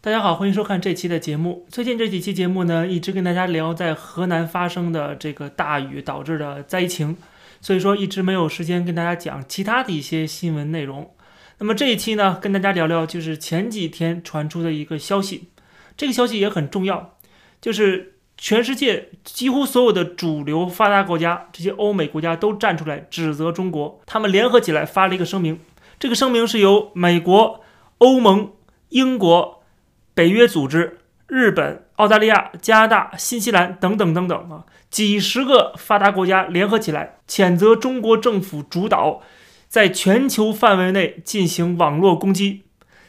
大家好，欢迎收看这期的节目。最近这几期节目呢，一直跟大家聊在河南发生的这个大雨导致的灾情，所以说一直没有时间跟大家讲其他的一些新闻内容。那么这一期呢，跟大家聊聊就是前几天传出的一个消息，这个消息也很重要，就是全世界几乎所有的主流发达国家，这些欧美国家都站出来指责中国，他们联合起来发了一个声明。这个声明是由美国、欧盟、英国、北约组织、日本、澳大利亚、加拿大、新西兰等等等等啊，几十个发达国家联合起来谴责中国政府主导在全球范围内进行网络攻击，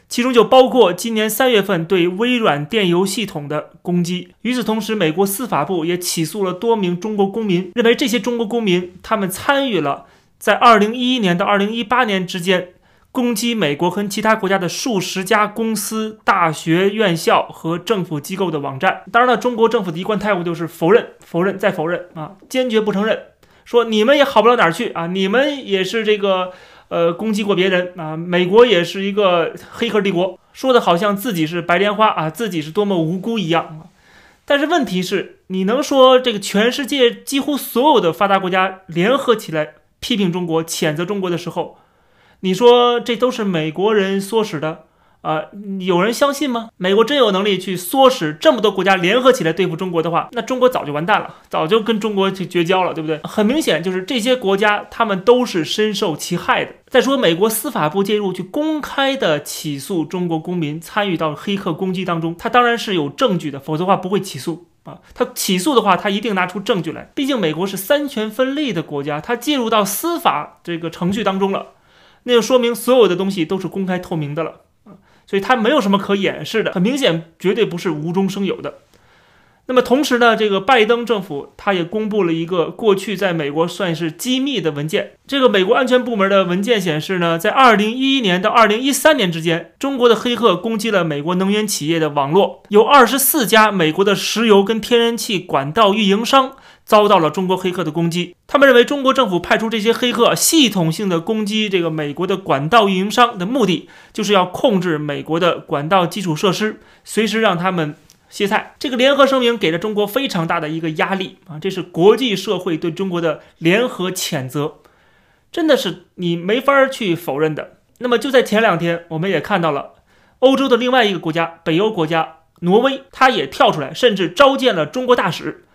其中就包括今年三月份对微软电邮系统的攻击。与此同时，美国司法部也起诉了多名中国公民，认为这些中国公民他们参与了在二零一一年到二零一八年之间。攻击美国和其他国家的数十家公司、大学、院校和政府机构的网站。当然了，中国政府的一贯态度就是否认、否认再否认啊，坚决不承认，说你们也好不了哪儿去啊，你们也是这个呃攻击过别人啊，美国也是一个黑客帝国，说的好像自己是白莲花啊，自己是多么无辜一样。但是问题是，你能说这个全世界几乎所有的发达国家联合起来批评中国、谴责中国的时候？你说这都是美国人唆使的啊？有人相信吗？美国真有能力去唆使这么多国家联合起来对付中国的话，那中国早就完蛋了，早就跟中国去绝交了，对不对？很明显，就是这些国家他们都是深受其害的。再说，美国司法部介入去公开的起诉中国公民参与到黑客攻击当中，他当然是有证据的，否则的话不会起诉啊。他起诉的话，他一定拿出证据来。毕竟美国是三权分立的国家，他介入到司法这个程序当中了。那就说明所有的东西都是公开透明的了啊，所以它没有什么可掩饰的，很明显，绝对不是无中生有的。那么同时呢，这个拜登政府他也公布了一个过去在美国算是机密的文件。这个美国安全部门的文件显示呢，在2011年到2013年之间，中国的黑客攻击了美国能源企业的网络，有24家美国的石油跟天然气管道运营商。遭到了中国黑客的攻击，他们认为中国政府派出这些黑客系统性的攻击这个美国的管道运营商的目的，就是要控制美国的管道基础设施，随时让他们歇菜。这个联合声明给了中国非常大的一个压力啊，这是国际社会对中国的联合谴责，真的是你没法去否认的。那么就在前两天，我们也看到了欧洲的另外一个国家，北欧国家挪威，他也跳出来，甚至召见了中国大使。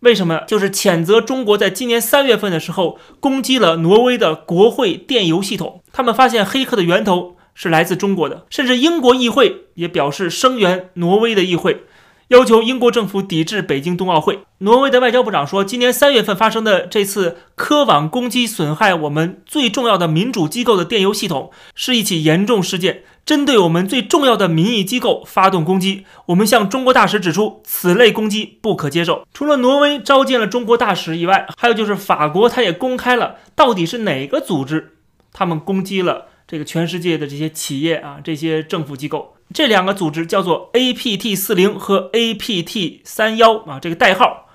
为什么？就是谴责中国在今年三月份的时候攻击了挪威的国会电邮系统。他们发现黑客的源头是来自中国的，甚至英国议会也表示声援挪威的议会。要求英国政府抵制北京冬奥会。挪威的外交部长说，今年三月份发生的这次科网攻击，损害我们最重要的民主机构的电邮系统，是一起严重事件，针对我们最重要的民意机构发动攻击。我们向中国大使指出，此类攻击不可接受。除了挪威召见了中国大使以外，还有就是法国，他也公开了到底是哪个组织，他们攻击了这个全世界的这些企业啊，这些政府机构。这两个组织叫做 APT 四零和 APT 三幺啊，这个代号，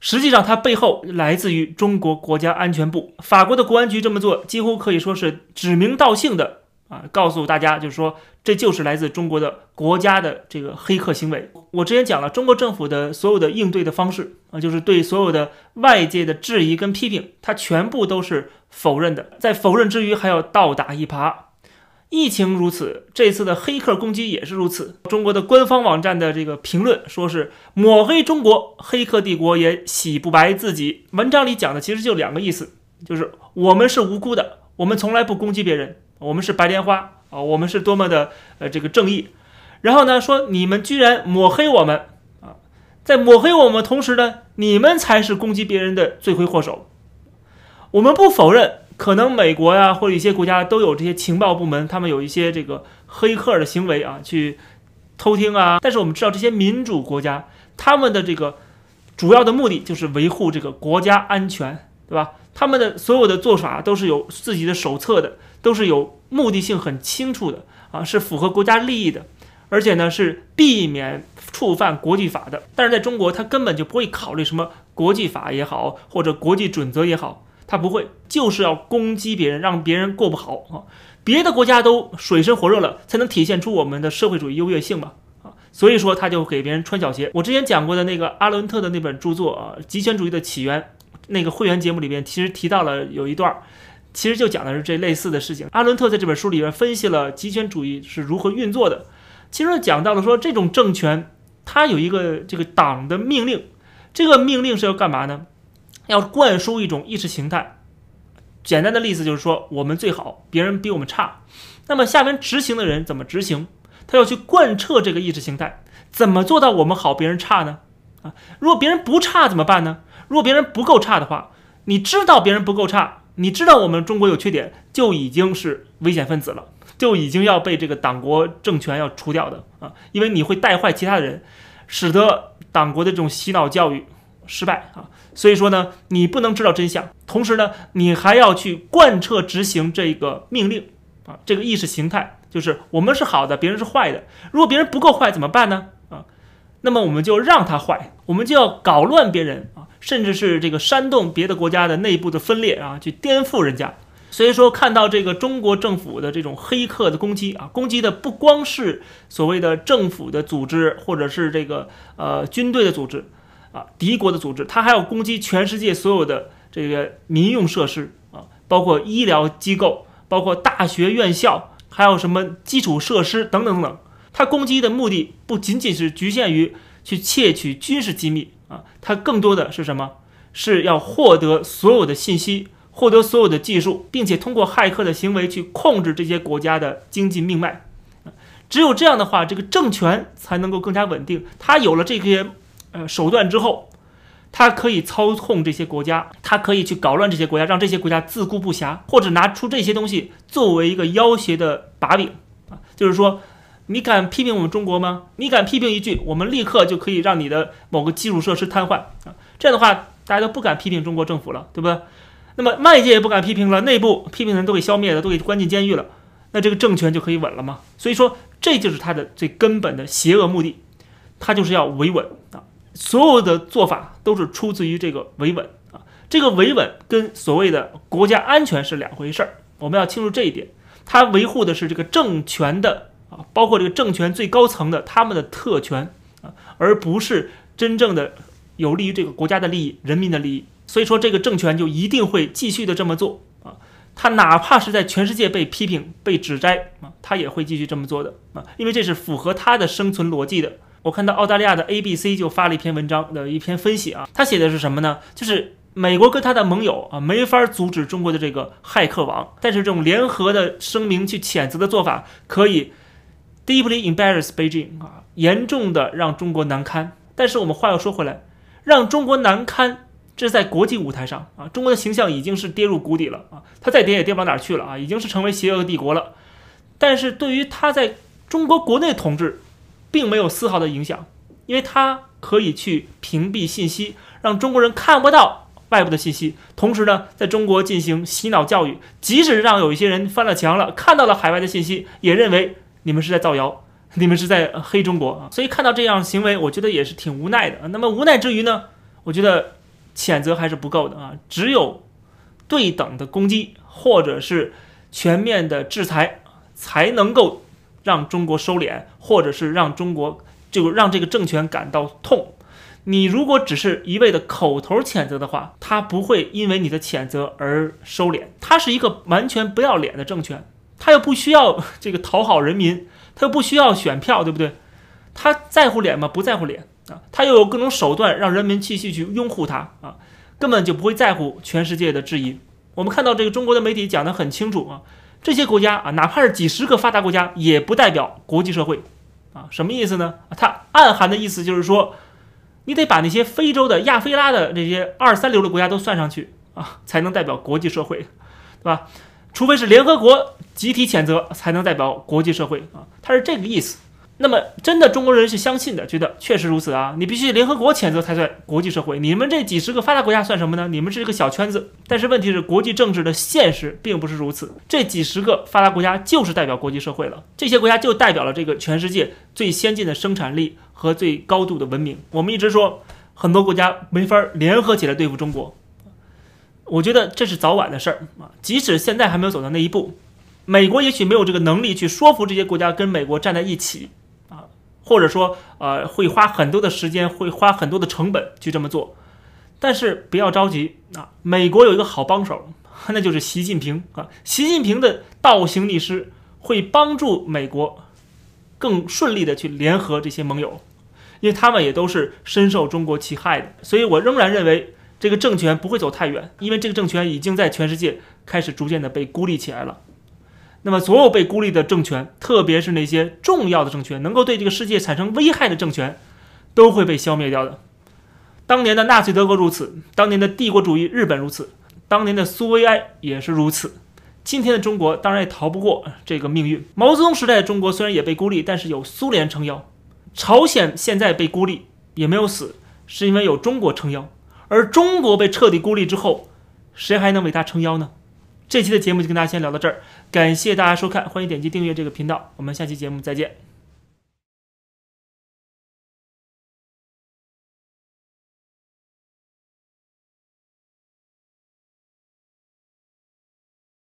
实际上它背后来自于中国国家安全部。法国的国安局这么做，几乎可以说是指名道姓的啊，告诉大家，就是说这就是来自中国的国家的这个黑客行为。我之前讲了，中国政府的所有的应对的方式啊，就是对所有的外界的质疑跟批评，它全部都是否认的，在否认之余还要倒打一耙。疫情如此，这次的黑客攻击也是如此。中国的官方网站的这个评论说是抹黑中国，黑客帝国也洗不白自己。文章里讲的其实就两个意思，就是我们是无辜的，我们从来不攻击别人，我们是白莲花啊，我们是多么的呃这个正义。然后呢，说你们居然抹黑我们啊，在抹黑我们同时呢，你们才是攻击别人的罪魁祸首。我们不否认。可能美国呀，或者一些国家都有这些情报部门，他们有一些这个黑客的行为啊，去偷听啊。但是我们知道，这些民主国家他们的这个主要的目的就是维护这个国家安全，对吧？他们的所有的做法都是有自己的手册的，都是有目的性很清楚的啊，是符合国家利益的，而且呢是避免触犯国际法的。但是在中国，他根本就不会考虑什么国际法也好，或者国际准则也好。他不会，就是要攻击别人，让别人过不好啊！别的国家都水深火热了，才能体现出我们的社会主义优越性嘛！啊，所以说他就给别人穿小鞋。我之前讲过的那个阿伦特的那本著作啊，《极权主义的起源》，那个会员节目里边其实提到了有一段，其实就讲的是这类似的事情。阿伦特在这本书里边分析了极权主义是如何运作的，其实讲到了说这种政权它有一个这个党的命令，这个命令是要干嘛呢？要灌输一种意识形态。简单的例子就是说，我们最好，别人比我们差。那么下面执行的人怎么执行？他要去贯彻这个意识形态，怎么做到我们好，别人差呢？啊，如果别人不差怎么办呢？如果别人不够差的话，你知道别人不够差，你知道我们中国有缺点，就已经是危险分子了，就已经要被这个党国政权要除掉的啊，因为你会带坏其他的人，使得党国的这种洗脑教育失败啊。所以说呢，你不能知道真相，同时呢，你还要去贯彻执行这个命令啊，这个意识形态。就是我们是好的，别人是坏的。如果别人不够坏怎么办呢？那么我们就让他坏，我们就要搞乱别人啊，甚至是这个煽动别的国家的内部的分裂啊，去颠覆人家。所以说，看到这个中国政府的这种黑客的攻击啊，攻击的不光是所谓的政府的组织，或者是这个呃军队的组织啊，敌国的组织，它还要攻击全世界所有的这个民用设施啊，包括医疗机构，包括大学院校。还有什么基础设施等等等等，它攻击的目的不仅仅是局限于去窃取军事机密啊，它更多的是什么？是要获得所有的信息，获得所有的技术，并且通过骇客的行为去控制这些国家的经济命脉。只有这样的话，这个政权才能够更加稳定。它有了这些呃手段之后。他可以操控这些国家，他可以去搞乱这些国家，让这些国家自顾不暇，或者拿出这些东西作为一个要挟的把柄啊，就是说，你敢批评我们中国吗？你敢批评一句，我们立刻就可以让你的某个基础设施瘫痪啊。这样的话，大家都不敢批评中国政府了，对不对？那么外界也不敢批评了，内部批评人都给消灭了，都给关进监狱了，那这个政权就可以稳了吗？所以说，这就是他的最根本的邪恶目的，他就是要维稳啊。所有的做法都是出自于这个维稳啊，这个维稳跟所谓的国家安全是两回事儿，我们要清楚这一点。它维护的是这个政权的啊，包括这个政权最高层的他们的特权啊，而不是真正的有利于这个国家的利益、人民的利益。所以说，这个政权就一定会继续的这么做啊，他哪怕是在全世界被批评、被指摘啊，他也会继续这么做的啊，因为这是符合他的生存逻辑的。我看到澳大利亚的 ABC 就发了一篇文章的一篇分析啊，他写的是什么呢？就是美国跟他的盟友啊没法阻止中国的这个骇客网，但是这种联合的声明去谴责的做法可以 deeply embarrass Beijing 啊，严重的让中国难堪。但是我们话又说回来，让中国难堪，这是在国际舞台上啊，中国的形象已经是跌入谷底了啊，它再跌也跌不到哪儿去了啊，已经是成为邪恶帝国了。但是对于他在中国国内统治，并没有丝毫的影响，因为它可以去屏蔽信息，让中国人看不到外部的信息。同时呢，在中国进行洗脑教育，即使让有一些人翻了墙了，看到了海外的信息，也认为你们是在造谣，你们是在黑中国啊。所以看到这样行为，我觉得也是挺无奈的。那么无奈之余呢，我觉得谴责还是不够的啊，只有对等的攻击或者是全面的制裁，才能够。让中国收敛，或者是让中国就让这个政权感到痛。你如果只是一味的口头谴责的话，他不会因为你的谴责而收敛。他是一个完全不要脸的政权，他又不需要这个讨好人民，他又不需要选票，对不对？他在乎脸吗？不在乎脸啊！他又有各种手段让人民继续去拥护他啊，根本就不会在乎全世界的质疑。我们看到这个中国的媒体讲得很清楚啊。这些国家啊，哪怕是几十个发达国家，也不代表国际社会，啊，什么意思呢？它暗含的意思就是说，你得把那些非洲的、亚非拉的这些二三流的国家都算上去啊，才能代表国际社会，对吧？除非是联合国集体谴责，才能代表国际社会啊，它是这个意思。那么，真的中国人是相信的，觉得确实如此啊！你必须联合国谴责才算国际社会。你们这几十个发达国家算什么呢？你们是一个小圈子。但是问题是，国际政治的现实并不是如此。这几十个发达国家就是代表国际社会了，这些国家就代表了这个全世界最先进的生产力和最高度的文明。我们一直说，很多国家没法联合起来对付中国，我觉得这是早晚的事儿啊。即使现在还没有走到那一步，美国也许没有这个能力去说服这些国家跟美国站在一起啊。或者说呃会花很多的时间，会花很多的成本去这么做。但是不要着急啊，美国有一个好帮手，那就是习近平啊。习近平的倒行逆施会帮助美国更顺利的去联合这些盟友，因为他们也都是深受中国其害的。所以我仍然认为这个政权不会走太远，因为这个政权已经在全世界开始逐渐的被孤立起来了。那么，所有被孤立的政权，特别是那些重要的政权，能够对这个世界产生危害的政权，都会被消灭掉的。当年的纳粹德国如此，当年的帝国主义日本如此，当年的苏维埃也是如此。今天的中国当然也逃不过这个命运。毛泽东时代的中国虽然也被孤立，但是有苏联撑腰；朝鲜现在被孤立也没有死，是因为有中国撑腰。而中国被彻底孤立之后，谁还能为他撑腰呢？这期的节目就跟大家先聊到这儿，感谢大家收看，欢迎点击订阅这个频道，我们下期节目再见。